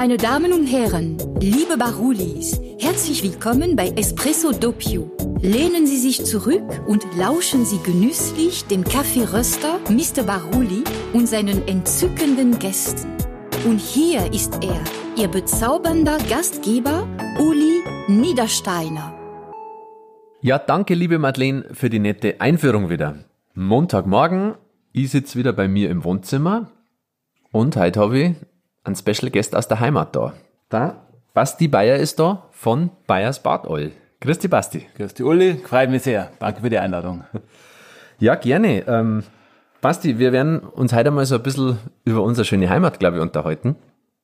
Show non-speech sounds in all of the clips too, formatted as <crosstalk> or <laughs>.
Meine Damen und Herren, liebe Barulis, herzlich willkommen bei Espresso Doppio. Lehnen Sie sich zurück und lauschen Sie genüsslich dem Kaffeeröster Mr. Baruli und seinen entzückenden Gästen. Und hier ist er, Ihr bezaubernder Gastgeber Uli Niedersteiner. Ja, danke, liebe Madeleine, für die nette Einführung wieder. Montagmorgen, ich sitze wieder bei mir im Wohnzimmer und heute habe ich einen Special Guest aus der Heimat da. Da, Basti Bayer ist da von Bayers Bad Oil. Christi Basti. Christi Uli, freut mich sehr. Danke für die Einladung. <laughs> Ja, gerne. Ähm, Basti, wir werden uns heute mal so ein bisschen über unsere schöne Heimat, glaube ich, unterhalten.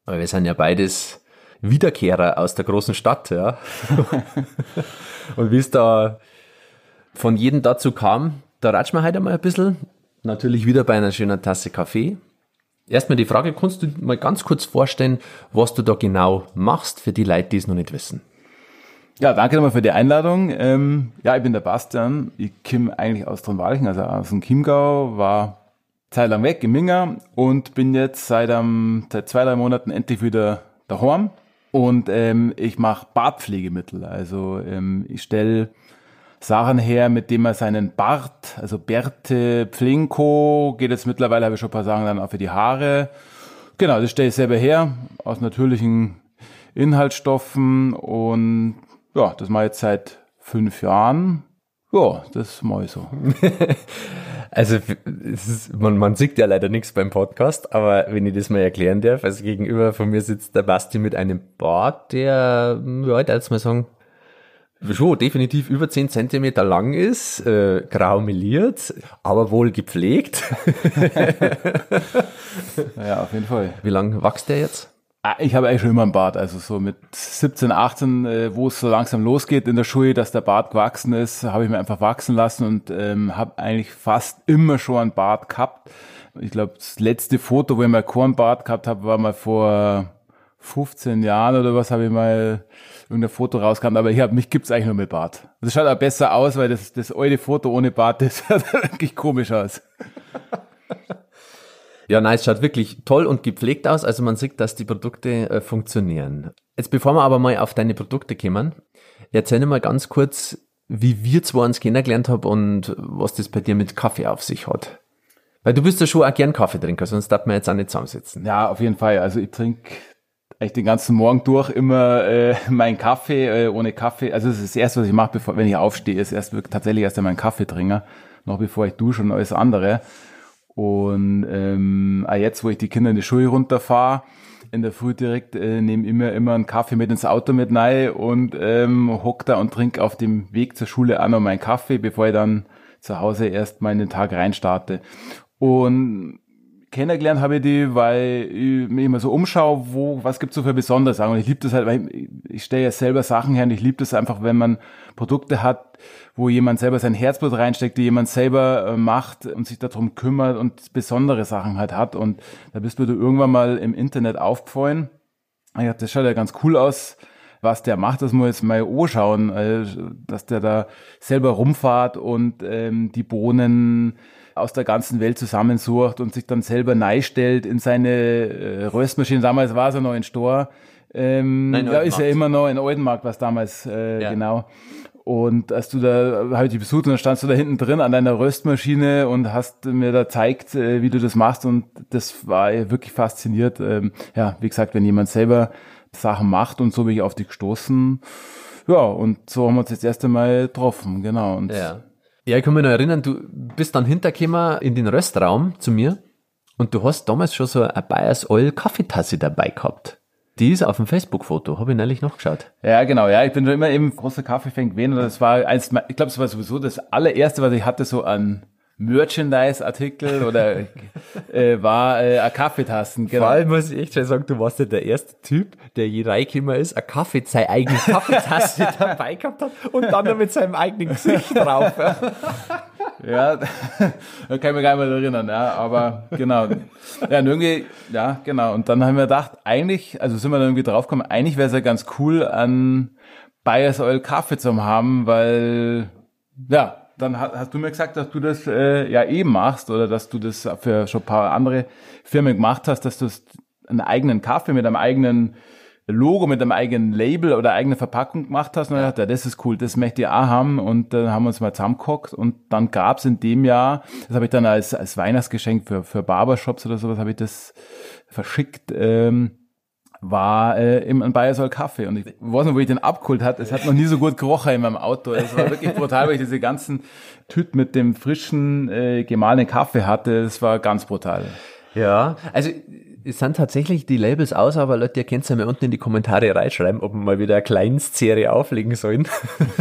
Weil wir sind ja beides Wiederkehrer aus der großen Stadt, ja. <laughs> Und wie es da von jedem dazu kam, da ratschen wir heute mal ein bisschen. Natürlich wieder bei einer schönen Tasse Kaffee. Erstmal die Frage, kannst du mal ganz kurz vorstellen, was du da genau machst für die Leute, die es noch nicht wissen? Ja, danke nochmal für die Einladung. Ähm, ja, ich bin der Bastian. Ich komme eigentlich aus Tronwalchen, also aus dem Chiemgau, war Zeit lang weg in Minga und bin jetzt seit, um, seit zwei, drei Monaten endlich wieder daheim. Und ähm, ich mache Bartpflegemittel. Also ähm, ich stelle Sachen her, mit denen man seinen Bart, also Bärte, Pflinko, geht jetzt mittlerweile, habe ich schon ein paar Sachen dann auch für die Haare. Genau, das stelle ich selber her, aus natürlichen Inhaltsstoffen und ja, das mache ich jetzt seit fünf Jahren. Ja, das mache ich so. <laughs> Also ist, man, man sieht ja leider nichts beim Podcast, aber wenn ich das mal erklären darf, also gegenüber von mir sitzt der Basti mit einem Bart, der, ja, jetzt mal sagen, schon definitiv über 10 Zentimeter lang ist, äh, grau meliert, aber wohl gepflegt. <laughs> ja, auf jeden Fall. Wie lang wächst der jetzt? Ah, ich habe eigentlich schon immer einen Bart, also so mit 17, 18, äh, wo es so langsam losgeht in der Schule, dass der Bart gewachsen ist, habe ich mir einfach wachsen lassen und ähm, habe eigentlich fast immer schon einen Bart gehabt. Ich glaube, das letzte Foto, wo ich mal keinen Bart gehabt habe, war mal vor 15 Jahren oder was, habe ich mal irgendein Foto rauskam, aber hier mich gibt's eigentlich nur mit Bart. Das schaut auch besser aus, weil das, das alte Foto ohne Bart, <laughs> das sieht wirklich komisch aus. Ja, nein, es schaut wirklich toll und gepflegt aus. Also man sieht, dass die Produkte äh, funktionieren. Jetzt bevor wir aber mal auf deine Produkte kommen, erzähl mal ganz kurz, wie wir zwei uns kennengelernt haben und was das bei dir mit Kaffee auf sich hat. Weil du bist ja schon auch gern Kaffeetrinker, sonst darf man jetzt auch nicht zusammensitzen. Ja, auf jeden Fall. Also ich trinke eigentlich den ganzen Morgen durch immer äh, meinen Kaffee äh, ohne Kaffee. Also das ist das Erste, was ich mache, bevor, wenn ich aufstehe, ist erst wirklich tatsächlich erst einmal einen Kaffeetrinker, noch bevor ich dusche und alles andere. Und ähm, auch jetzt, wo ich die Kinder in die Schule runterfahre, in der Früh direkt äh, nehme immer immer einen Kaffee mit ins Auto mit rein und ähm, hock da und trinke auf dem Weg zur Schule auch noch meinen Kaffee, bevor ich dann zu Hause erst mal in den Tag reinstarte. Und kennengelernt habe ich die, weil ich mich immer so umschaue, wo, was gibt's so für besondere Sachen. Und ich liebe das halt, weil ich, ich stelle ja selber Sachen her und ich liebe das einfach, wenn man Produkte hat, wo jemand selber sein Herzblut reinsteckt, die jemand selber äh, macht und sich darum kümmert und besondere Sachen halt hat. Und da bist du irgendwann mal im Internet aufgefallen. Ich dachte, das schaut ja ganz cool aus was der macht, das muss jetzt mal anschauen, äh, dass der da selber rumfahrt und ähm, die Bohnen aus der ganzen Welt zusammensucht und sich dann selber neistellt in seine äh, Röstmaschine. Damals war es ja noch in Stor. Ähm, Nein, da ist ja immer noch in Oldenmarkt, was damals äh, ja. genau. Und als du da, habe ich dich besucht und dann standst du da hinten drin an deiner Röstmaschine und hast mir da zeigt, äh, wie du das machst und das war wirklich fasziniert. Ähm, ja, wie gesagt, wenn jemand selber Sachen macht und so bin ich auf dich gestoßen. Ja, und so haben wir uns jetzt erst einmal getroffen, genau. Und ja. Ja, ich kann mich noch erinnern, du bist dann hintergekommen in den Röstraum zu mir und du hast damals schon so eine Bayers Oil Kaffeetasse dabei gehabt. Die ist auf dem Facebook-Foto, habe ich neulich noch geschaut. Ja, genau, ja, ich bin schon immer eben großer Kaffeefan gewesen und das war eins, ich glaube, es war sowieso das allererste, was ich hatte, so an Merchandise-Artikel oder äh, war äh, ein Kaffeetassen. Genau. Vor allem muss ich echt schon sagen, du warst ja der erste Typ, der je reingekommen ist, ein Kaffee, seine eigene <laughs> Kaffeetasse dabei gehabt hat und dann noch mit seinem eigenen Gesicht drauf. ja, da kann ich mich gar nicht mehr erinnern, ja, aber genau. Ja, und irgendwie, ja, genau. Und dann haben wir gedacht, eigentlich, also sind wir dann irgendwie draufgekommen, eigentlich wäre es ja ganz cool, an Bayers Oil Kaffee zu haben, weil, ja, dann hast du mir gesagt, dass du das äh, ja eben machst oder dass du das für schon ein paar andere Firmen gemacht hast, dass du einen eigenen Kaffee mit einem eigenen Logo, mit einem eigenen Label oder eigene Verpackung gemacht hast. Und dann dachte, ja, das ist cool, das möchte ich auch haben. Und dann haben wir uns mal zusammengehockt und dann gab's in dem Jahr, das habe ich dann als, als Weihnachtsgeschenk für, für Barbershops oder sowas, habe ich das verschickt. Ähm, war äh, im Bayersol Kaffee und ich weiß nicht, wo ich den abgeholt hat. Es hat noch nie so gut gerochen in meinem Auto. Es war wirklich brutal, weil ich diese ganzen Tüten mit dem frischen äh, gemahlenen Kaffee hatte. Es war ganz brutal. Ja, also es sind tatsächlich die Labels aus, aber Leute, ihr könnt ja mal unten in die Kommentare reinschreiben, ob wir mal wieder eine Kleinstserie auflegen sollen.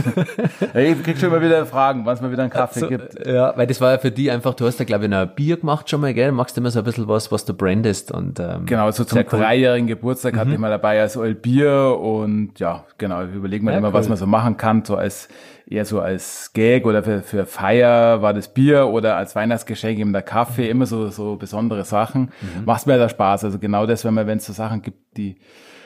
<laughs> ich krieg schon mal wieder Fragen, wann es mal wieder einen Kaffee so, gibt. Ja, weil das war ja für die einfach, du hast ja glaube ich ein Bier gemacht schon mal, gell? Du machst immer so ein bisschen was, was du brandest und ähm, Genau, so zum cool. dreijährigen Geburtstag mhm. hatte ich mal dabei als Oil Bier und ja, genau, überlegen wir ja, immer, cool. was man so machen kann, so als eher so als Gag oder für, für Feier war das Bier oder als Weihnachtsgeschenk eben der Kaffee, immer so, so besondere Sachen. Mhm. Macht mir da Spaß. Also genau das, wenn man, wenn es so Sachen gibt, die,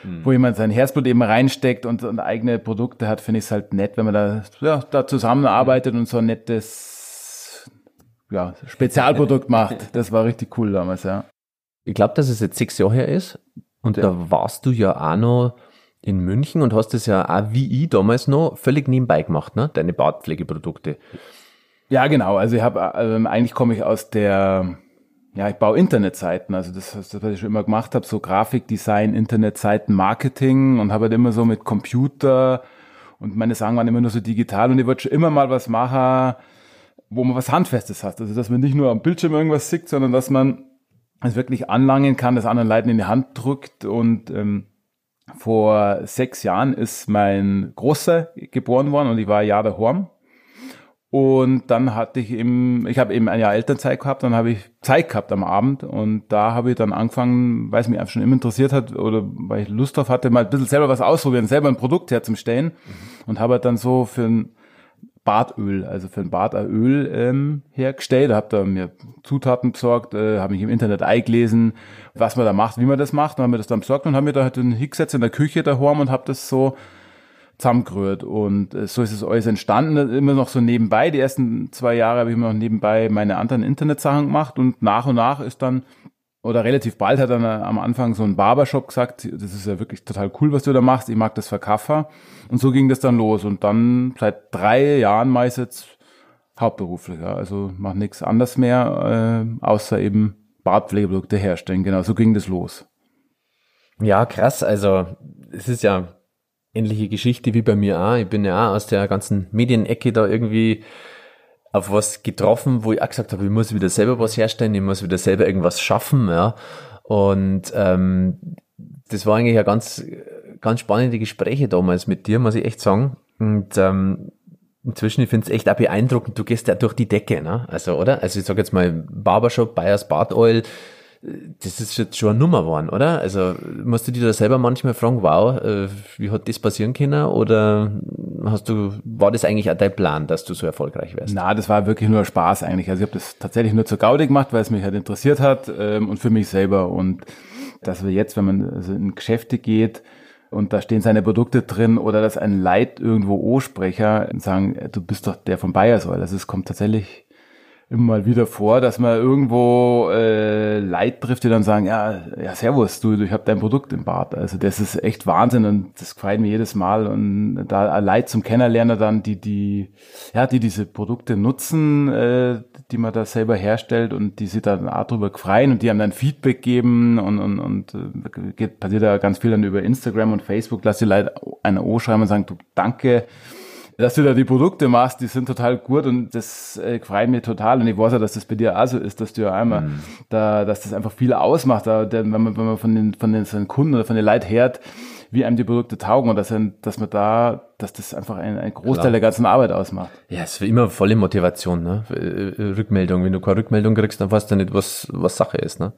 mhm. wo jemand sein Herzblut eben reinsteckt und, und eigene Produkte hat, finde ich es halt nett, wenn man da, ja, da zusammenarbeitet mhm. und so ein nettes, ja, Spezialprodukt <laughs> macht. Das war richtig cool damals, ja. Ich glaube, dass es jetzt sechs Jahre her ist. Und ja. da warst du ja auch noch in München und hast das ja auch wie ich damals noch völlig nebenbei gemacht, ne? Deine Bartpflegeprodukte. Ja, genau. Also ich habe ähm, eigentlich komme ich aus der ja, ich baue Internetseiten, also das, das was ich schon immer gemacht habe, so Grafikdesign, Internetseiten, Marketing und habe halt immer so mit Computer und meine Sachen waren immer nur so digital und ich wollte schon immer mal was machen, wo man was Handfestes hat. Also dass man nicht nur am Bildschirm irgendwas sieht, sondern dass man es wirklich anlangen kann, das anderen Leuten in die Hand drückt und ähm, vor sechs Jahren ist mein Großer geboren worden und ich war ein Jahr daheim. Und dann hatte ich eben, ich habe eben ein Jahr Elternzeit gehabt, dann habe ich Zeit gehabt am Abend und da habe ich dann angefangen, weil es mich einfach schon immer interessiert hat oder weil ich Lust drauf hatte, mal ein bisschen selber was ausprobieren, selber ein Produkt herzustellen mhm. und habe dann so für ein Bartöl, also für ein Bartöl ähm, hergestellt, habe da mir Zutaten besorgt, äh, habe mich im Internet eingelesen, was man da macht, wie man das macht, und habe mir das dann besorgt und habe mir da halt einen Hicksetz in der Küche daheim und habe das so zusammengerührt. Und äh, so ist es alles entstanden, immer noch so nebenbei. Die ersten zwei Jahre habe ich immer noch nebenbei meine anderen Internetsachen gemacht und nach und nach ist dann oder relativ bald hat dann am Anfang so ein Barbershop gesagt, das ist ja wirklich total cool, was du da machst, ich mag das Verkaufen. Und so ging das dann los. Und dann seit drei Jahren jetzt hauptberuflich. Ja. Also mach nichts anderes mehr, äh, außer eben Bartpflegeprodukte herstellen. Genau, so ging das los. Ja, krass. Also es ist ja ähnliche Geschichte wie bei mir auch. Ich bin ja auch aus der ganzen Medienecke da irgendwie auf was getroffen, wo ich auch gesagt habe, ich muss wieder selber was herstellen, ich muss wieder selber irgendwas schaffen, ja. Und ähm, das war eigentlich ja ganz, ganz spannende Gespräche damals mit dir, muss ich echt sagen. Und ähm, inzwischen, ich finde es echt auch beeindruckend, du gehst ja durch die Decke, ne? Also, oder? Also ich sag jetzt mal Barbershop, Bayers Bad Oil, das ist jetzt schon eine Nummer geworden, oder? Also musst du dir da selber manchmal fragen, wow, äh, wie hat das passieren können? Oder hast du, war das eigentlich auch dein Plan, dass du so erfolgreich wärst? Na, das war wirklich nur Spaß eigentlich. Also ich habe das tatsächlich nur zur Gaudi gemacht, weil es mich halt interessiert hat ähm, und für mich selber. Und dass wir jetzt, wenn man also in Geschäfte geht, und da stehen seine Produkte drin oder dass ein Leid irgendwo O-Sprecher sagen, du bist doch der von Bayersol. Also es kommt tatsächlich immer mal wieder vor, dass man irgendwo äh, Leid trifft, die dann sagen, ja, ja, servus, du, ich habe dein Produkt im Bad. Also das ist echt Wahnsinn und das gefällt mir jedes Mal. Und da Leid zum Kennenlernen dann, die, die, ja, die diese Produkte nutzen, äh, die man da selber herstellt und die sich dann auch drüber freuen und die haben dann Feedback geben und, und, und äh, geht, passiert da ganz viel dann über Instagram und Facebook, lass die Leute eine O schreiben und sagen, du, danke, dass du da die Produkte machst, die sind total gut und das äh, freut mich total. Und ich weiß ja, dass das bei dir auch so ist, dass du ja einmal mhm. da, dass das einfach viel ausmacht, da, wenn man, wenn man von den, von den, den Kunden oder von den Leuten hört, wie einem die Produkte taugen und dass, dass man da, dass das einfach ein, ein Großteil Klar. der ganzen Arbeit ausmacht. Ja, es ist immer volle Motivation, ne? Äh, äh, Rückmeldung. Wenn du keine Rückmeldung kriegst, dann weißt du nicht, was, was Sache ist, ne?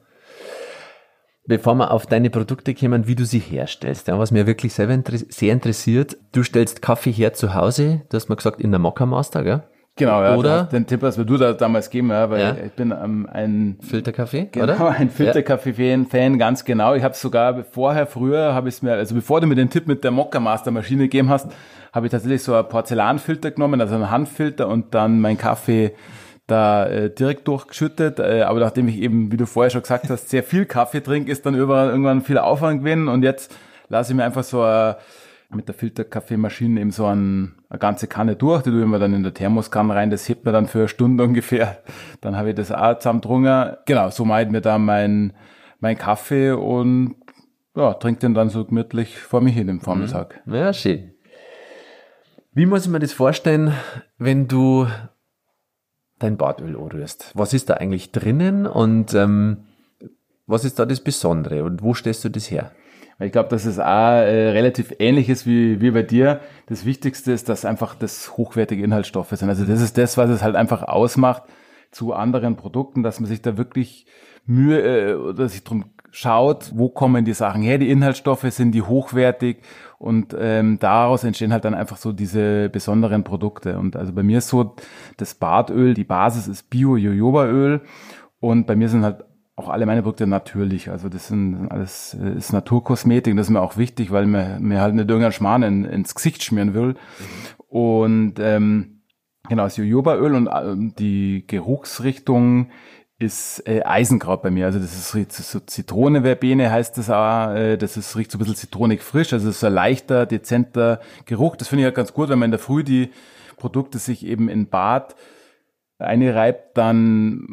Bevor wir auf deine Produkte kommen, wie du sie herstellst. Ja, was mir wirklich inter sehr interessiert, du stellst Kaffee her zu Hause, du hast mal gesagt, in der Mokka Master, gell? Genau, ja. Oder? Den Tipp hast mir du da damals gegeben, ja, weil ja. ich bin ähm, ein Filterkaffee, genau, oder? <laughs> ein Filterkaffee-Fan, ganz genau. Ich habe sogar vorher, früher habe ich mir, also bevor du mir den Tipp mit der Mokka Master Maschine gegeben hast, habe ich tatsächlich so ein Porzellanfilter genommen, also einen Handfilter und dann mein Kaffee da äh, direkt durchgeschüttet. Äh, aber nachdem ich eben, wie du vorher schon gesagt hast, sehr viel Kaffee trinke, ist dann überall irgendwann viel Aufwand gewesen. Und jetzt lasse ich mir einfach so äh, mit der Filterkaffeemaschine eben so ein, eine ganze Kanne durch. Die tue ich mir dann in der Thermoskanne rein. Das hebt mir dann für eine Stunde ungefähr. Dann habe ich das auch zusammendrungen. Genau, so ich mir da mein, mein Kaffee und ja, trinke den dann so gemütlich vor mich hin im Vormittag. Mhm. Ja, schön. Wie muss ich mir das vorstellen, wenn du dein Badöl anrührst? Was ist da eigentlich drinnen und ähm, was ist da das Besondere und wo stellst du das her? Ich glaube, dass es auch äh, relativ ähnlich ist wie, wie bei dir. Das Wichtigste ist, dass einfach das hochwertige Inhaltsstoffe sind. Also das ist das, was es halt einfach ausmacht zu anderen Produkten, dass man sich da wirklich Mühe äh, oder sich drum schaut, wo kommen die Sachen her, die Inhaltsstoffe sind die hochwertig und ähm, daraus entstehen halt dann einfach so diese besonderen Produkte. Und also bei mir ist so das Badöl, die Basis ist Bio-Jojobaöl und bei mir sind halt auch alle meine Produkte natürlich. Also das sind alles äh, ist Naturkosmetik, das ist mir auch wichtig, weil mir, mir halt nicht irgendein Schmarrn in, ins Gesicht schmieren will. Und ähm, genau, das Jojobaöl und äh, die Geruchsrichtung ist äh, Eisenkraut bei mir. Also das ist, so Zitrone-Verbene heißt das auch. Äh, das ist riecht so ein bisschen zitronig frisch. Also es ist ein leichter, dezenter Geruch. Das finde ich ja ganz gut, wenn man in der Früh die Produkte sich eben in Bad einreibt, dann,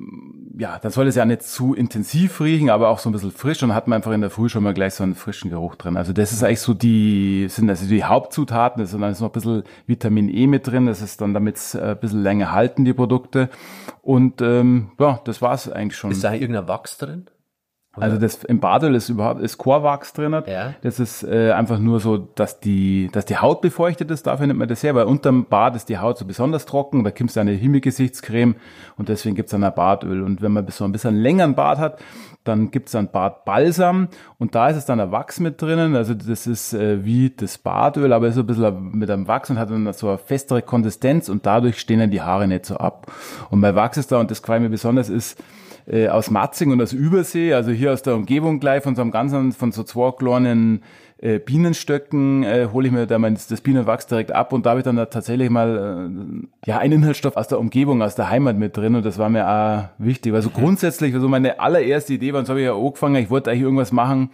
ja, dann soll es ja nicht zu intensiv riechen, aber auch so ein bisschen frisch und hat man einfach in der Früh schon mal gleich so einen frischen Geruch drin. Also das ist eigentlich so die, sind also die Hauptzutaten, da ist noch ein bisschen Vitamin E mit drin, das ist dann damit es äh, ein bisschen länger halten, die Produkte. Und ähm, ja, das war's eigentlich schon. Ist da irgendein Wachs drin? Also das im Badel ist überhaupt ist Chorwachs drin. Ja. Das ist äh, einfach nur so, dass die, dass die Haut befeuchtet ist. Dafür nimmt man das her, weil unterm Bad ist die Haut so besonders trocken. Da gibt es eine Himmelgesichtscreme und deswegen gibt es dann ein Badöl. Und wenn man so ein bisschen länger ein Bad hat, dann gibt es dann Badbalsam und da ist es dann ein Wachs mit drinnen. Also das ist äh, wie das Badöl, aber ist so ein bisschen mit einem Wachs und hat dann so eine festere Konsistenz und dadurch stehen dann die Haare nicht so ab. Und bei Wachs ist da, und das gefällt mir besonders, ist, äh, aus Matzing und aus Übersee, also hier aus der Umgebung gleich von so einem ganzen, von so zwei kleinen äh, Bienenstöcken äh, hole ich mir da mein, das Bienenwachs direkt ab und da habe ich dann da tatsächlich mal äh, ja einen Inhaltsstoff aus der Umgebung, aus der Heimat mit drin und das war mir auch wichtig. Also grundsätzlich, also meine allererste Idee war, und so habe ich ja angefangen, ich wollte eigentlich irgendwas machen,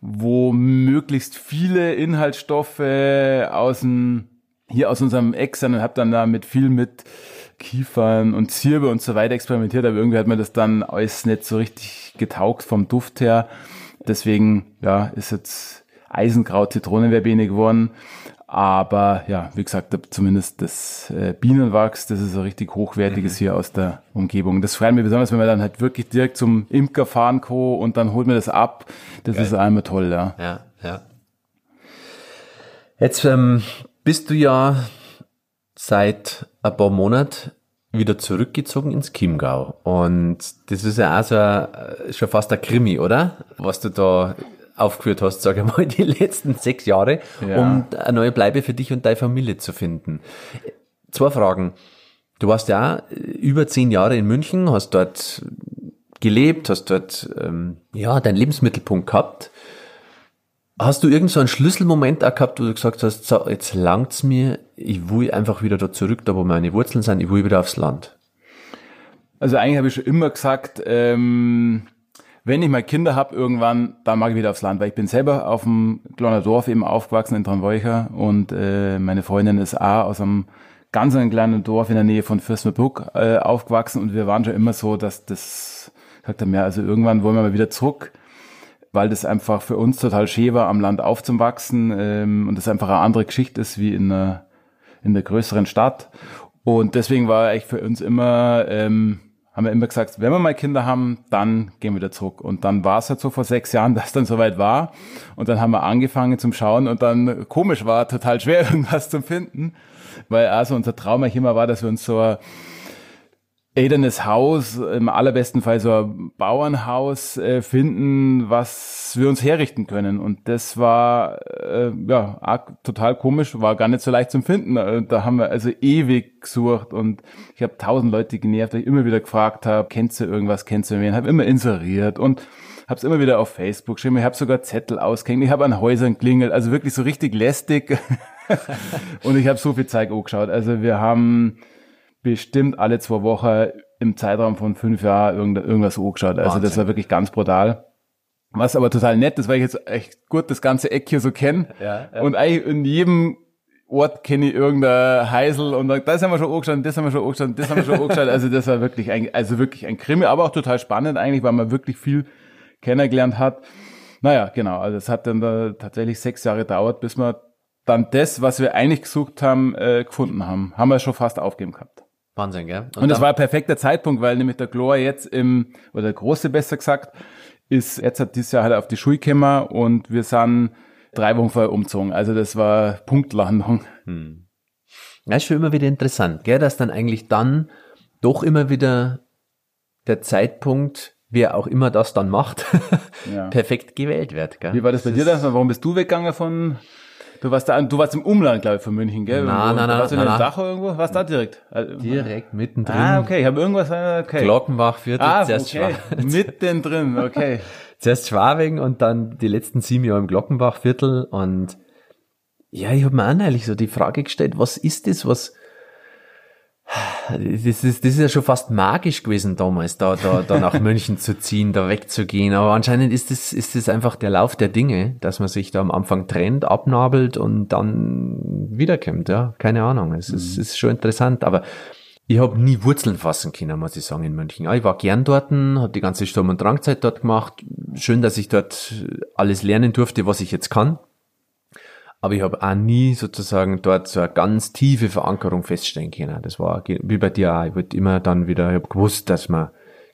wo möglichst viele Inhaltsstoffe aus dem, hier aus unserem Eck und habe dann da mit viel mit Kiefern und Zirbe und so weiter experimentiert, aber irgendwie hat mir das dann alles nicht so richtig getaugt vom Duft her. Deswegen, ja, ist jetzt Eisenkraut, Zitronenverbene geworden. Aber ja, wie gesagt, zumindest das äh, Bienenwachs, das ist so richtig hochwertiges mhm. hier aus der Umgebung. Das freut mich besonders, wenn man dann halt wirklich direkt zum Imker fahren kann und dann holt man das ab. Das Geil. ist einmal toll, ja. Ja, ja. Jetzt ähm, bist du ja seit ein paar Monaten wieder zurückgezogen ins Chiemgau. Und das ist ja auch so ein, schon fast ein Krimi, oder? Was du da aufgeführt hast, sage ich mal, <laughs> die letzten sechs Jahre, ja. um eine neue Bleibe für dich und deine Familie zu finden. Zwei Fragen. Du warst ja über zehn Jahre in München, hast dort gelebt, hast dort ähm, ja deinen Lebensmittelpunkt gehabt. Hast du irgend so einen Schlüsselmoment auch gehabt, wo du gesagt hast, so, jetzt langt's mir, ich will einfach wieder da zurück, da wo meine Wurzeln sind, ich will wieder aufs Land? Also eigentlich habe ich schon immer gesagt, ähm, wenn ich mal Kinder habe irgendwann, dann mag ich wieder aufs Land, weil ich bin selber auf dem kleinen Dorf eben aufgewachsen in Tranwolcher und äh, meine Freundin ist auch aus einem ganz kleinen Dorf in der Nähe von Fürstenburg äh, aufgewachsen und wir waren schon immer so, dass das, sagt er mir, also irgendwann wollen wir mal wieder zurück weil das einfach für uns total schön war, am Land aufzuwachsen ähm, und das einfach eine andere Geschichte ist wie in einer, in der größeren Stadt. Und deswegen war eigentlich für uns immer, ähm, haben wir immer gesagt, wenn wir mal Kinder haben, dann gehen wir wieder zurück. Und dann war es halt so vor sechs Jahren, <laughs> dass dann soweit war. Und dann haben wir angefangen zum Schauen und dann komisch war, total schwer <laughs> irgendwas zu finden. Weil also unser Traum eigentlich immer war, dass wir uns so elternes Haus, im allerbesten Fall so ein Bauernhaus äh, finden, was wir uns herrichten können. Und das war äh, ja arg, total komisch, war gar nicht so leicht zu finden. Äh, da haben wir also ewig gesucht und ich habe tausend Leute genervt, die ich immer wieder gefragt habe, kennst du irgendwas, kennst du wen? Habe immer inseriert und habe es immer wieder auf Facebook geschrieben. Ich habe sogar Zettel ausgehängt, ich habe an Häusern klingelt, also wirklich so richtig lästig. <laughs> und ich habe so viel Zeit angeschaut. Also wir haben bestimmt alle zwei Wochen im Zeitraum von fünf Jahren irgend, irgendwas angeschaut. Also Wahnsinn. das war wirklich ganz brutal. Was aber total nett ist, weil ich jetzt echt gut das ganze Eck hier so kenne. Ja, ja. Und eigentlich in jedem Ort kenne ich irgendein Heisel und das haben wir schon angeschaut, das haben wir schon angeschaut, das haben wir schon angeschaut. Also das war wirklich ein, also wirklich ein Krimi, aber auch total spannend eigentlich, weil man wirklich viel kennengelernt hat. Naja, genau. Also es hat dann da tatsächlich sechs Jahre gedauert, bis wir dann das, was wir eigentlich gesucht haben, äh, gefunden haben. Haben wir schon fast aufgeben gehabt. Wahnsinn, gell? Und, und das war ein perfekter Zeitpunkt, weil nämlich der Glor jetzt im, oder der Große besser gesagt, ist, jetzt hat dieses Jahr halt auf die Schule gekommen und wir sind drei Wochen vorher umgezogen. Also das war Punktlandung. Hm. Ja, ist schon immer wieder interessant, gell, dass dann eigentlich dann doch immer wieder der Zeitpunkt, wer auch immer das dann macht, <laughs> ja. perfekt gewählt wird. Gell? Wie war das bei das dir dann? Warum bist du weggegangen von Du warst da, du warst im Umland, glaube ich, von München, gell? Nein, nein, nein. Warst du in na, Dachau irgendwo? Warst da direkt? Direkt mittendrin. Ah, okay, ich habe irgendwas, äh, okay. Glockenbach-Viertel, ah, zuerst okay. <laughs> <laughs> Mittendrin, okay. zuerst Schwabing und dann die letzten sieben Jahre im Glockenbach-Viertel und ja, ich habe mir auch neulich so die Frage gestellt, was ist das, was das ist, das ist ja schon fast magisch gewesen damals, da, da, da nach <laughs> München zu ziehen, da wegzugehen. Aber anscheinend ist das, ist das einfach der Lauf der Dinge, dass man sich da am Anfang trennt, abnabelt und dann wiederkommt, ja. Keine Ahnung. Es mhm. ist, ist schon interessant. Aber ich habe nie Wurzeln fassen können, muss ich sagen, in München. Ich war gern dort, habe die ganze Sturm- und Drangzeit dort gemacht. Schön, dass ich dort alles lernen durfte, was ich jetzt kann. Aber ich habe auch nie sozusagen dort so eine ganz tiefe Verankerung feststellen können. Das war wie bei dir auch. Ich wollte immer dann wieder, ich habe gewusst, dass man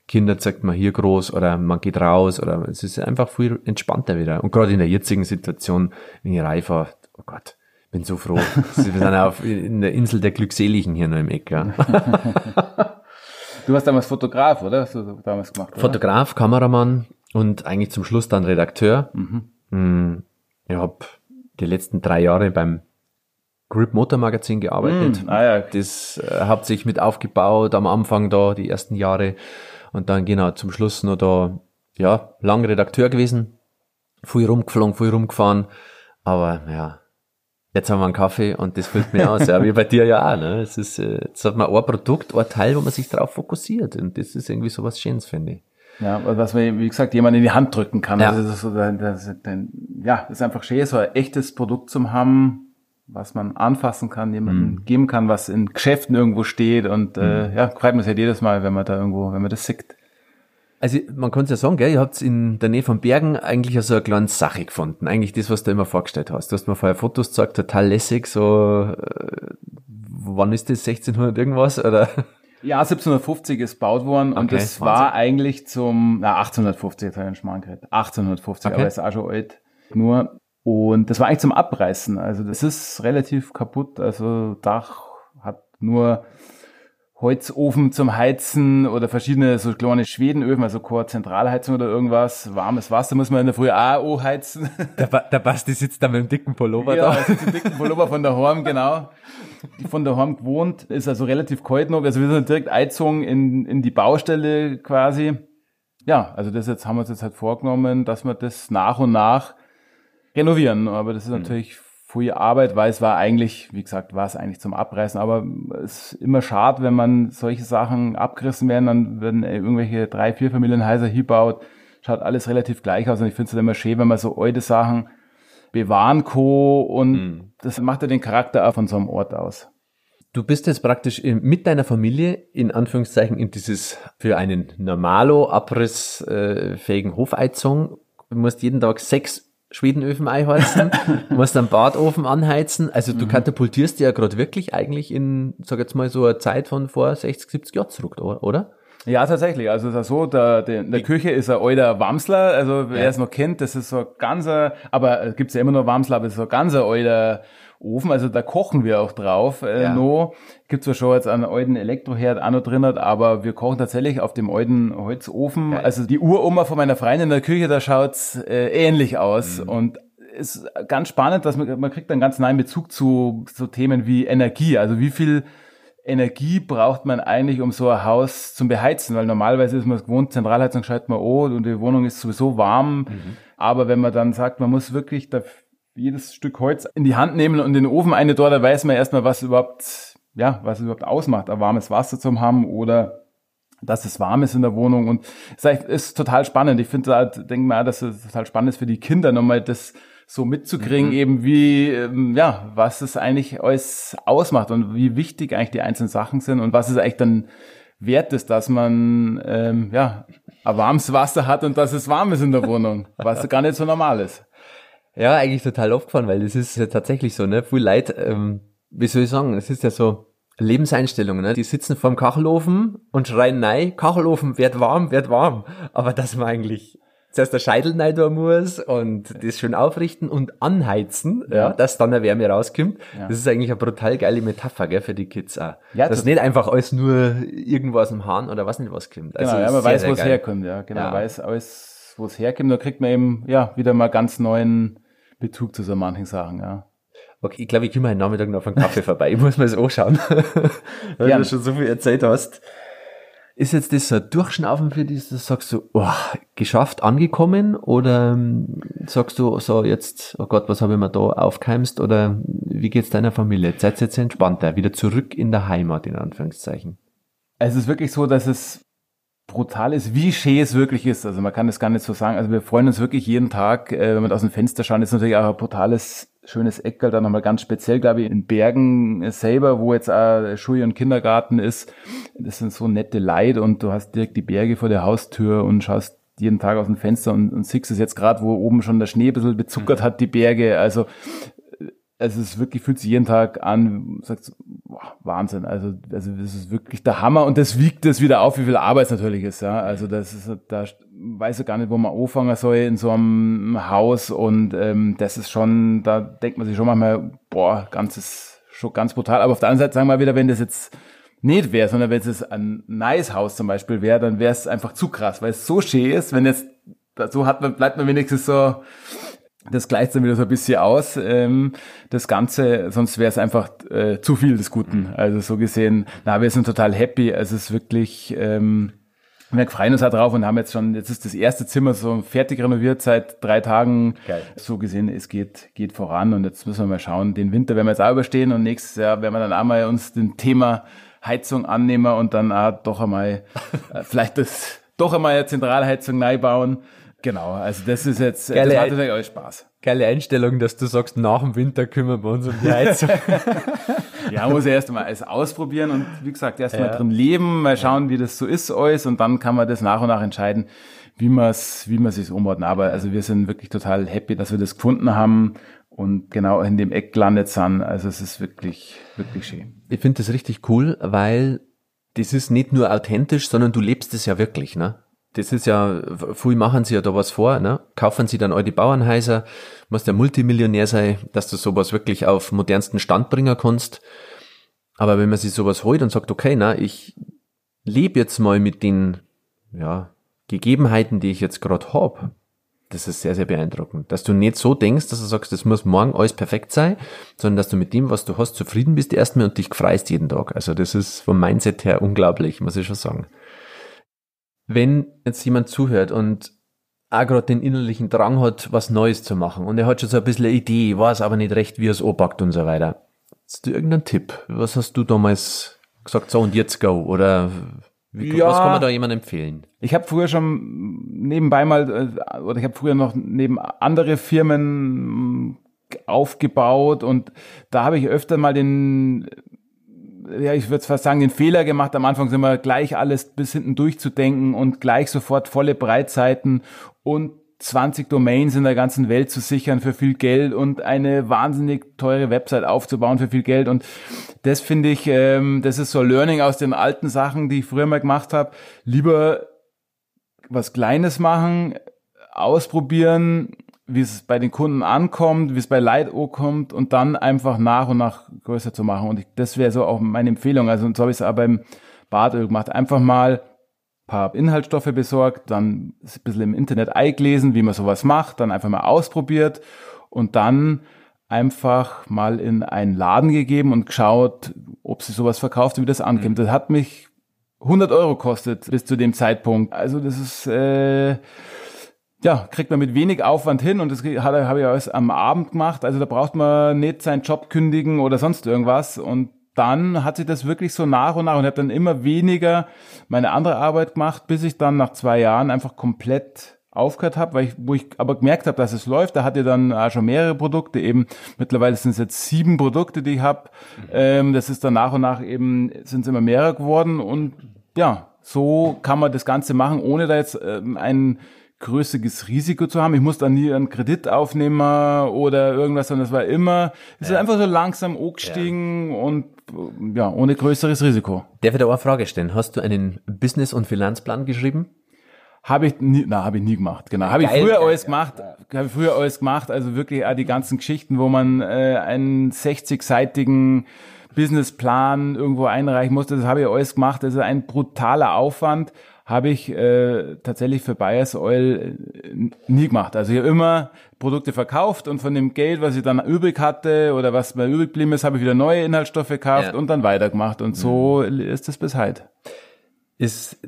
Kinder zeigt man hier groß oder man geht raus oder es ist einfach viel entspannter wieder. Und gerade in der jetzigen Situation, wenn ich reif war, oh Gott, bin so froh. <laughs> Wir sind auf, in der Insel der Glückseligen hier noch im Eck. Ja. <laughs> Du warst damals Fotograf, oder? Hast du damals gemacht? Oder? Fotograf, Kameramann und eigentlich zum Schluss dann Redakteur. Mhm. Mm, ich habe die letzten drei Jahre beim Grip Motor Magazin gearbeitet. Mm, ah ja. Das äh, hauptsächlich mit aufgebaut, am Anfang da, die ersten Jahre. Und dann genau zum Schluss noch da, ja, lang Redakteur gewesen. Viel rumgeflogen, viel rumgefahren. Aber ja, jetzt haben wir einen Kaffee und das füllt mir aus. Ja, wie bei dir ja auch. Ne? Es ist, äh, jetzt hat man ein Produkt, ein Teil, wo man sich drauf fokussiert. Und das ist irgendwie so was Schönes, finde ich. Ja, was man, wie gesagt, jemand in die Hand drücken kann. Ja. Also das ist das ist, ja, das ist einfach schön, so ein echtes Produkt zu haben, was man anfassen kann, jemandem mhm. geben kann, was in Geschäften irgendwo steht. Und äh, mhm. äh, ja, freut mich halt jedes Mal, wenn man da irgendwo, wenn man das sieht. Also man kann es ja sagen, gell, ihr habt in der Nähe von Bergen eigentlich so eine kleine Sache gefunden. Eigentlich das, was du immer vorgestellt hast. Du hast mir vorher Fotos gezeigt, total lässig, so äh, wann ist das, 1600 irgendwas? Oder? Ja, 1750 ist gebaut worden okay, und das Wahnsinn. war eigentlich zum, na 1850, jetzt habe ich einen Schmarrn geredet, 1850, okay. aber ist auch schon alt. Nur, und das war eigentlich zum Abreißen, also das ist relativ kaputt, also Dach hat nur Holzofen zum Heizen oder verschiedene so kleine Schwedenöfen, also keine Zentralheizung oder irgendwas. Warmes Wasser muss man in der Früh auch heizen. <laughs> Der, ba der Basti sitzt da mit dem dicken Pullover ja, da. Ja, sitzt mit dem dicken Pullover von der Horm, genau. Von der Horm gewohnt, ist also relativ kalt noch. Also wir sind direkt eingezogen in, in die Baustelle quasi. Ja, also das jetzt haben wir uns jetzt halt vorgenommen, dass wir das nach und nach renovieren. Aber das ist mhm. natürlich viel Arbeit, weil es war eigentlich, wie gesagt, war es eigentlich zum Abreißen, aber es ist immer schade, wenn man solche Sachen abgerissen werden, dann werden irgendwelche drei, vier Familienhäuser hier baut, schaut alles relativ gleich aus und ich finde es immer schön, wenn man so alte Sachen bewahren kann und mhm. das macht ja den Charakter auch von so einem Ort aus. Du bist jetzt praktisch mit deiner Familie in Anführungszeichen in dieses für einen Normalo abrissfähigen Hofeizung. Du musst jeden Tag sechs Schwedenöfen einheizen, <laughs> musst einen Badofen anheizen. Also du mhm. katapultierst ja gerade wirklich eigentlich in, sag jetzt mal, so eine Zeit von vor 60, 70 Jahren zurück, oder? Ja, tatsächlich. Also es ist so, der, der, in der Küche ist ein alter Wamsler, also wer ja. es noch kennt, das ist so ein ganzer, aber es gibt ja immer noch Wamsler, aber es ist so ein ganzer alter Ofen, also da kochen wir auch drauf. Äh, ja. no. Gibt zwar schon jetzt einen alten Elektroherd auch noch drin, aber wir kochen tatsächlich auf dem alten Holzofen. Geil. Also die Uroma von meiner Freundin in der Küche, da schaut's äh, ähnlich aus. Mhm. Und ist ganz spannend, dass man, man kriegt einen ganz neuen Bezug zu so Themen wie Energie. Also wie viel Energie braucht man eigentlich, um so ein Haus zum Beheizen? Weil normalerweise ist man gewohnt, Zentralheizung schaltet man an und die Wohnung ist sowieso warm. Mhm. Aber wenn man dann sagt, man muss wirklich dafür jedes Stück Holz in die Hand nehmen und in den Ofen eine dort, da weiß man erstmal, was überhaupt, ja, was überhaupt ausmacht, ein warmes Wasser zum haben oder dass es warm ist in der Wohnung und es ist, ist total spannend. Ich finde halt, denke mal, dass es total spannend ist für die Kinder nochmal das so mitzukriegen, mhm. eben wie, ähm, ja, was es eigentlich alles ausmacht und wie wichtig eigentlich die einzelnen Sachen sind und was es eigentlich dann wert ist, dass man, ähm, ja, ein warmes Wasser hat und dass es warm ist in der Wohnung, was gar nicht so normal ist. Ja, eigentlich total aufgefallen, weil das ist ja tatsächlich so, ne? Viel Leid, ähm, wie soll ich sagen, es ist ja so, Lebenseinstellungen, ne? Die sitzen vorm Kachelofen und schreien, nein, Kachelofen, wird warm, wird warm. Aber dass man eigentlich zuerst der Scheitel rein muss und das schön aufrichten und anheizen, ja, ja dass dann eine Wärme rauskommt. Ja. Das ist eigentlich eine brutal geile Metapher, gell, für die Kids auch. Ja, dass nicht einfach alles nur irgendwo aus dem Hahn oder was nicht was kommt. Also genau, ja, man sehr, weiß, wo es herkommt, ja, genau, ja. weiß alles, wo es herkommt, da kriegt man eben, ja, wieder mal ganz neuen Bezug zu so manchen Sachen, ja. Okay, ich glaube, ich komme heute Nachmittag noch auf einen Kaffee vorbei. Ich muss mir das anschauen, <laughs> weil du schon so viel erzählt hast. Ist jetzt das so ein Durchschnaufen für dich, dass du sagst du, oh, geschafft, angekommen? Oder ähm, sagst du so jetzt, oh Gott, was habe ich mir da aufgeheimst? Oder wie geht's deiner Familie? Seid jetzt entspannter, wieder zurück in der Heimat, in Anführungszeichen? Es ist wirklich so, dass es brutal ist, wie schön es wirklich ist. Also man kann das gar nicht so sagen. Also wir freuen uns wirklich jeden Tag, äh, wenn wir aus dem Fenster schauen. Das ist natürlich auch ein brutales schönes Eckerl, dann nochmal ganz speziell, glaube ich, in Bergen selber, wo jetzt auch Schule und Kindergarten ist. Das sind so nette Leid und du hast direkt die Berge vor der Haustür und schaust jeden Tag aus dem Fenster und, und siehst es jetzt gerade, wo oben schon der Schnee ein bisschen bezuckert mhm. hat, die Berge. Also es ist wirklich, fühlt sich jeden Tag an, sagst, boah, Wahnsinn. Also, also das ist wirklich der Hammer und das wiegt es wieder auf, wie viel Arbeit es natürlich ist. Ja? Also das ist, da weiß ich gar nicht, wo man anfangen soll in so einem Haus und ähm, das ist schon, da denkt man sich schon manchmal, boah, ganzes, schon ganz brutal. Aber auf der anderen Seite sagen wir wieder, wenn das jetzt nicht wäre, sondern wenn es ein nice Haus zum Beispiel wäre, dann wäre es einfach zu krass, weil es so schön ist, wenn jetzt, so hat man, bleibt man wenigstens so, das gleicht dann wieder so ein bisschen aus, ähm, das Ganze, sonst wäre es einfach äh, zu viel des Guten. Also so gesehen, na, wir sind total happy. Also es ist wirklich, ähm, wir freuen uns halt drauf und haben jetzt schon, jetzt ist das erste Zimmer so fertig renoviert seit drei Tagen. Geil. So gesehen, es geht, geht voran und jetzt müssen wir mal schauen. Den Winter werden wir jetzt auch überstehen und nächstes Jahr werden wir dann auch mal uns den Thema Heizung annehmen und dann auch doch einmal, <laughs> äh, vielleicht das, doch einmal eine Zentralheizung neu bauen Genau, also das ist jetzt, geile, das macht natürlich alles Spaß. Geile Einstellung, dass du sagst, nach dem Winter kümmern wir uns um die Heizung. <laughs> ja, muss erst mal alles ausprobieren und wie gesagt, erst ja. mal drin leben, mal schauen, ja. wie das so ist alles und dann kann man das nach und nach entscheiden, wie man es, wie man sich umordnet. Aber also wir sind wirklich total happy, dass wir das gefunden haben und genau in dem Eck gelandet sind. Also es ist wirklich, wirklich schön. Ich finde das richtig cool, weil das ist nicht nur authentisch, sondern du lebst es ja wirklich, ne? Das ist ja, viel machen sie ja da was vor, ne? Kaufen sie dann all die Bauernhäuser, musst ja Multimillionär sein, dass du sowas wirklich auf modernsten Stand bringen kannst. Aber wenn man sich sowas holt und sagt, okay, na, ich lebe jetzt mal mit den, ja, Gegebenheiten, die ich jetzt gerade hab, das ist sehr, sehr beeindruckend. Dass du nicht so denkst, dass du sagst, das muss morgen alles perfekt sein, sondern dass du mit dem, was du hast, zufrieden bist erstmal und dich freust jeden Tag. Also das ist vom Mindset her unglaublich, muss ich schon sagen. Wenn jetzt jemand zuhört und auch gerade den innerlichen Drang hat, was Neues zu machen und er hat schon so ein bisschen eine Idee, weiß aber nicht recht, wie er es anpackt und so weiter. Hast du irgendeinen Tipp? Was hast du damals gesagt, so und jetzt go? Oder wie, ja, was kann man da jemandem empfehlen? Ich habe früher schon nebenbei mal, äh, oder ich habe früher noch neben andere Firmen aufgebaut und da habe ich öfter mal den ja, ich würde fast sagen, den Fehler gemacht. Am Anfang sind wir gleich alles bis hinten durchzudenken und gleich sofort volle Breitseiten und 20 Domains in der ganzen Welt zu sichern für viel Geld und eine wahnsinnig teure Website aufzubauen für viel Geld. Und das finde ich, ähm, das ist so Learning aus den alten Sachen, die ich früher mal gemacht habe. Lieber was Kleines machen, ausprobieren, wie es bei den Kunden ankommt, wie es bei Light kommt und dann einfach nach und nach größer zu machen. Und ich, das wäre so auch meine Empfehlung. Also so habe ich es auch beim Badöl gemacht. Einfach mal paar Inhaltsstoffe besorgt, dann ein bisschen im Internet eingelesen, wie man sowas macht, dann einfach mal ausprobiert und dann einfach mal in einen Laden gegeben und geschaut, ob sie sowas verkauft, wie das ankommt. Mhm. Das hat mich 100 Euro kostet bis zu dem Zeitpunkt. Also das ist äh, ja, kriegt man mit wenig Aufwand hin und das habe ich alles am Abend gemacht. Also da braucht man nicht seinen Job kündigen oder sonst irgendwas und dann hat sich das wirklich so nach und nach und habe dann immer weniger meine andere Arbeit gemacht, bis ich dann nach zwei Jahren einfach komplett aufgehört habe, weil ich, wo ich aber gemerkt habe, dass es läuft. Da hatte dann auch schon mehrere Produkte, eben mittlerweile sind es jetzt sieben Produkte, die ich habe. Mhm. Ähm, das ist dann nach und nach eben, sind es immer mehrere geworden und ja, so kann man das Ganze machen, ohne da jetzt ähm, ein größeres Risiko zu haben. Ich muss da nie einen Kredit aufnehmen oder irgendwas, sondern es war immer, es ja. ist einfach so langsam angestiegen ja. und ja, ohne größeres Risiko. Darf ich da eine Frage stellen? Hast du einen Business- und Finanzplan geschrieben? Habe ich nie, na, habe ich nie gemacht, genau. Habe ich früher geil, alles gemacht, habe ich früher alles gemacht, also wirklich auch die ganzen Geschichten, wo man äh, einen 60-seitigen Businessplan irgendwo einreichen musste, das habe ich alles gemacht. Das ist ein brutaler Aufwand, habe ich äh, tatsächlich für Buyers Oil äh, nie gemacht. Also ich habe immer Produkte verkauft und von dem Geld, was ich dann übrig hatte oder was mir übrig geblieben ist, habe ich wieder neue Inhaltsstoffe gekauft ja. und dann weitergemacht. Und so mhm. ist es bis heute. Ist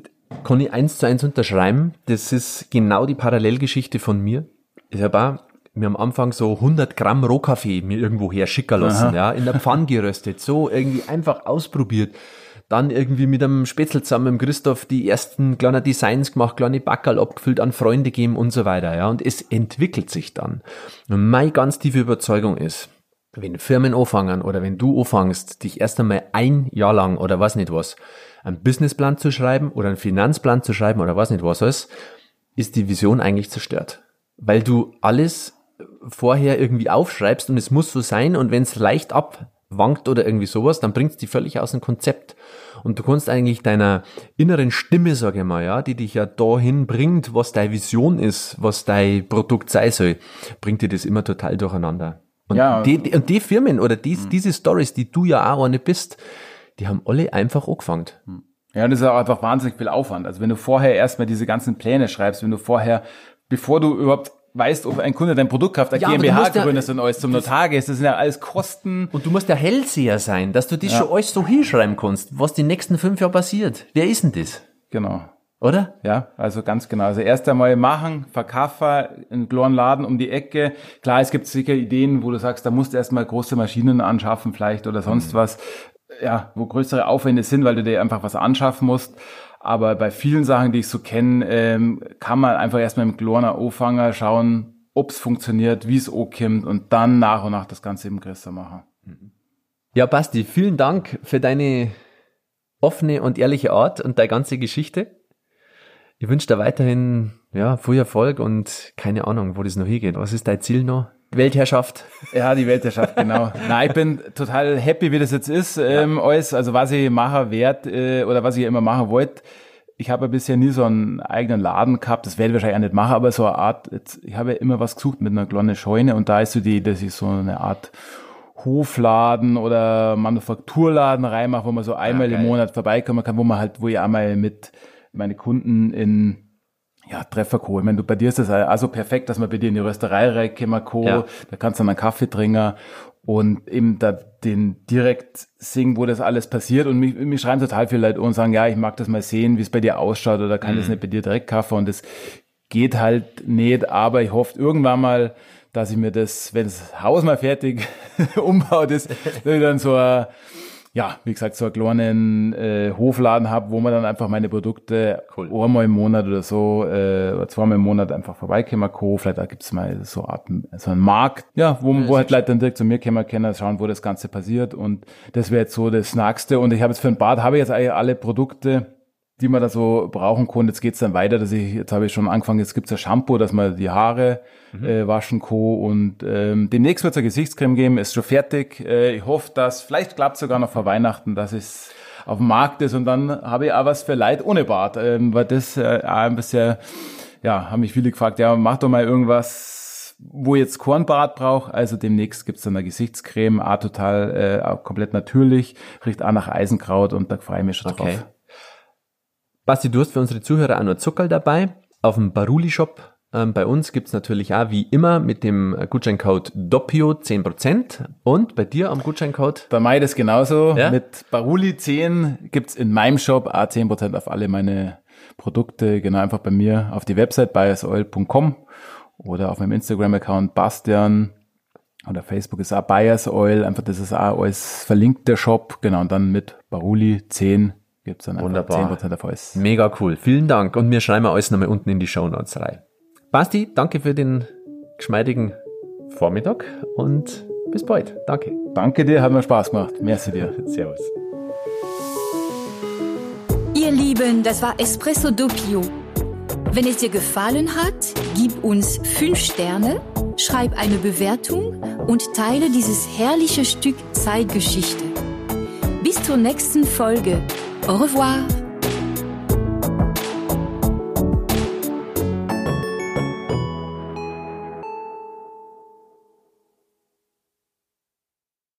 kann ich eins zu eins unterschreiben. Das ist genau die Parallelgeschichte von mir. Ich habe auch mir am Anfang so 100 Gramm Rohkaffee mir irgendwo her schicken lassen, Aha. ja, in der Pfanne geröstet, so irgendwie einfach ausprobiert. Dann irgendwie mit einem Spätzl zusammen mit Christoph die ersten kleinen Designs gemacht, kleine Backerl abgefüllt, an Freunde geben und so weiter, ja. Und es entwickelt sich dann. Und meine ganz tiefe Überzeugung ist, wenn Firmen anfangen oder wenn du anfängst, dich erst einmal ein Jahr lang oder was nicht was, einen Businessplan zu schreiben oder einen Finanzplan zu schreiben oder was nicht was alles, ist die Vision eigentlich zerstört. Weil du alles vorher irgendwie aufschreibst und es muss so sein und wenn es leicht abwankt oder irgendwie sowas, dann bringt es die völlig aus dem Konzept. Und du kannst eigentlich deiner inneren Stimme, sage ich mal, ja, die dich ja dahin bringt, was deine Vision ist, was dein Produkt sein soll, bringt dir das immer total durcheinander. Und, ja. die, die, und die Firmen oder die, mhm. diese Stories, die du ja auch eine bist, die haben alle einfach angefangen. Hm. Ja, und das ist auch einfach wahnsinnig viel Aufwand. Also wenn du vorher erstmal diese ganzen Pläne schreibst, wenn du vorher, bevor du überhaupt weißt, ob ein Kunde dein Produkt kauft, eine ja, GmbH gründest ja, und alles zum Notar gehst, das sind ja alles Kosten. Und du musst ja Hellseher sein, dass du das ja. schon alles so hinschreiben kannst, was die nächsten fünf Jahre passiert. Wer ist denn das? Genau. Oder? Ja, also ganz genau. Also erst einmal machen, verkaufen, einen kleinen Laden um die Ecke. Klar, es gibt sicher Ideen, wo du sagst, da musst du erstmal große Maschinen anschaffen vielleicht oder sonst mhm. was ja, wo größere Aufwände sind, weil du dir einfach was anschaffen musst. Aber bei vielen Sachen, die ich so kenne, ähm, kann man einfach erstmal mit kleiner Anfangen schauen, ob es funktioniert, wie es ankommt und dann nach und nach das Ganze eben größer machen. Ja, Basti, vielen Dank für deine offene und ehrliche Art und deine ganze Geschichte. Ich wünsche dir weiterhin ja, viel Erfolg und keine Ahnung, wo das noch hingeht. Was ist dein Ziel noch? Weltherrschaft. Ja, die Weltherrschaft, genau. <laughs> Nein, ich bin total happy, wie das jetzt ist. Ähm, alles, also was ich mache wert äh, oder was ich immer machen wollte. Ich habe ja bisher nie so einen eigenen Laden gehabt, das werde ich wahrscheinlich auch nicht machen, aber so eine Art, jetzt, ich habe ja immer was gesucht mit einer kleinen Scheune und da ist so die, dass ich so eine Art Hofladen oder Manufakturladen reinmache, wo man so einmal ja, im Monat vorbeikommen kann, wo man halt, wo ich einmal mit meine Kunden in ja, Trefferko. Ich meine, du, bei dir ist das also perfekt, dass man bei dir in die Rösterei reinkommen kann, ja. da kannst du dann einen Kaffee trinken und eben da den direkt singen, wo das alles passiert. Und mich, mich schreiben total viele Leute und sagen, ja, ich mag das mal sehen, wie es bei dir ausschaut oder kann mhm. das nicht bei dir direkt kaufen und das geht halt nicht, aber ich hoffe irgendwann mal, dass ich mir das, wenn das Haus mal fertig <laughs> umbaut ist, dann so ein ja, wie gesagt, so einen kleinen äh, Hofladen habe, wo man dann einfach meine Produkte cool. einmal im Monat oder so, äh, oder zweimal im Monat einfach vorbeikommen kann. Vielleicht da gibt's mal so, Art, so einen Markt, ja, wo, ja, wo halt Leute dann direkt zu mir kommen können, schauen, wo das Ganze passiert. Und das wäre jetzt so das Nächste. Und ich habe jetzt für ein Bad, habe ich jetzt eigentlich alle Produkte, die man da so brauchen kann. Jetzt geht's dann weiter, dass ich, jetzt habe ich schon angefangen, jetzt gibt's ja Shampoo, dass man die Haare mhm. äh, waschen kann. Und ähm, demnächst wird's eine Gesichtscreme geben, ist schon fertig. Äh, ich hoffe, dass, vielleicht klappt sogar noch vor Weihnachten, dass es auf dem Markt ist und dann habe ich auch was für Leid ohne Bart, ähm, weil das äh, auch ein bisschen, ja, haben mich viele gefragt, ja, mach doch mal irgendwas, wo jetzt Kornbart braucht. Also demnächst gibt's dann eine Gesichtscreme, auch total, äh, auch komplett natürlich, riecht auch nach Eisenkraut und da freue ich mich schon okay. drauf. Basti, du hast für unsere Zuhörer auch noch Zuckerl dabei. Auf dem Baruli-Shop ähm, bei uns gibt's natürlich auch wie immer mit dem Gutscheincode DOPIO 10% und bei dir am Gutscheincode? Bei mir das genauso. Ja? Mit Baruli 10 gibt's in meinem Shop auch 10% auf alle meine Produkte. Genau, einfach bei mir auf die Website biosoil.com oder auf meinem Instagram-Account Bastian Oder Facebook ist auch Buyers Oil, einfach das ist auch alles verlinkt, der Shop, genau, und dann mit Baruli 10 gibt's dann Wunderbar. einfach 10% auf alles. Mega cool. Vielen Dank. Und wir schreiben alles nochmal unten in die Show Notes rein. Basti, danke für den geschmeidigen Vormittag und bis bald. Danke. Danke dir, hat mir Spaß gemacht. Merci dir. <laughs> Servus. Ihr Lieben, das war Espresso Doppio. Wenn es dir gefallen hat, gib uns 5 Sterne, schreib eine Bewertung und teile dieses herrliche Stück Zeitgeschichte. Bis zur nächsten Folge. Au revoir.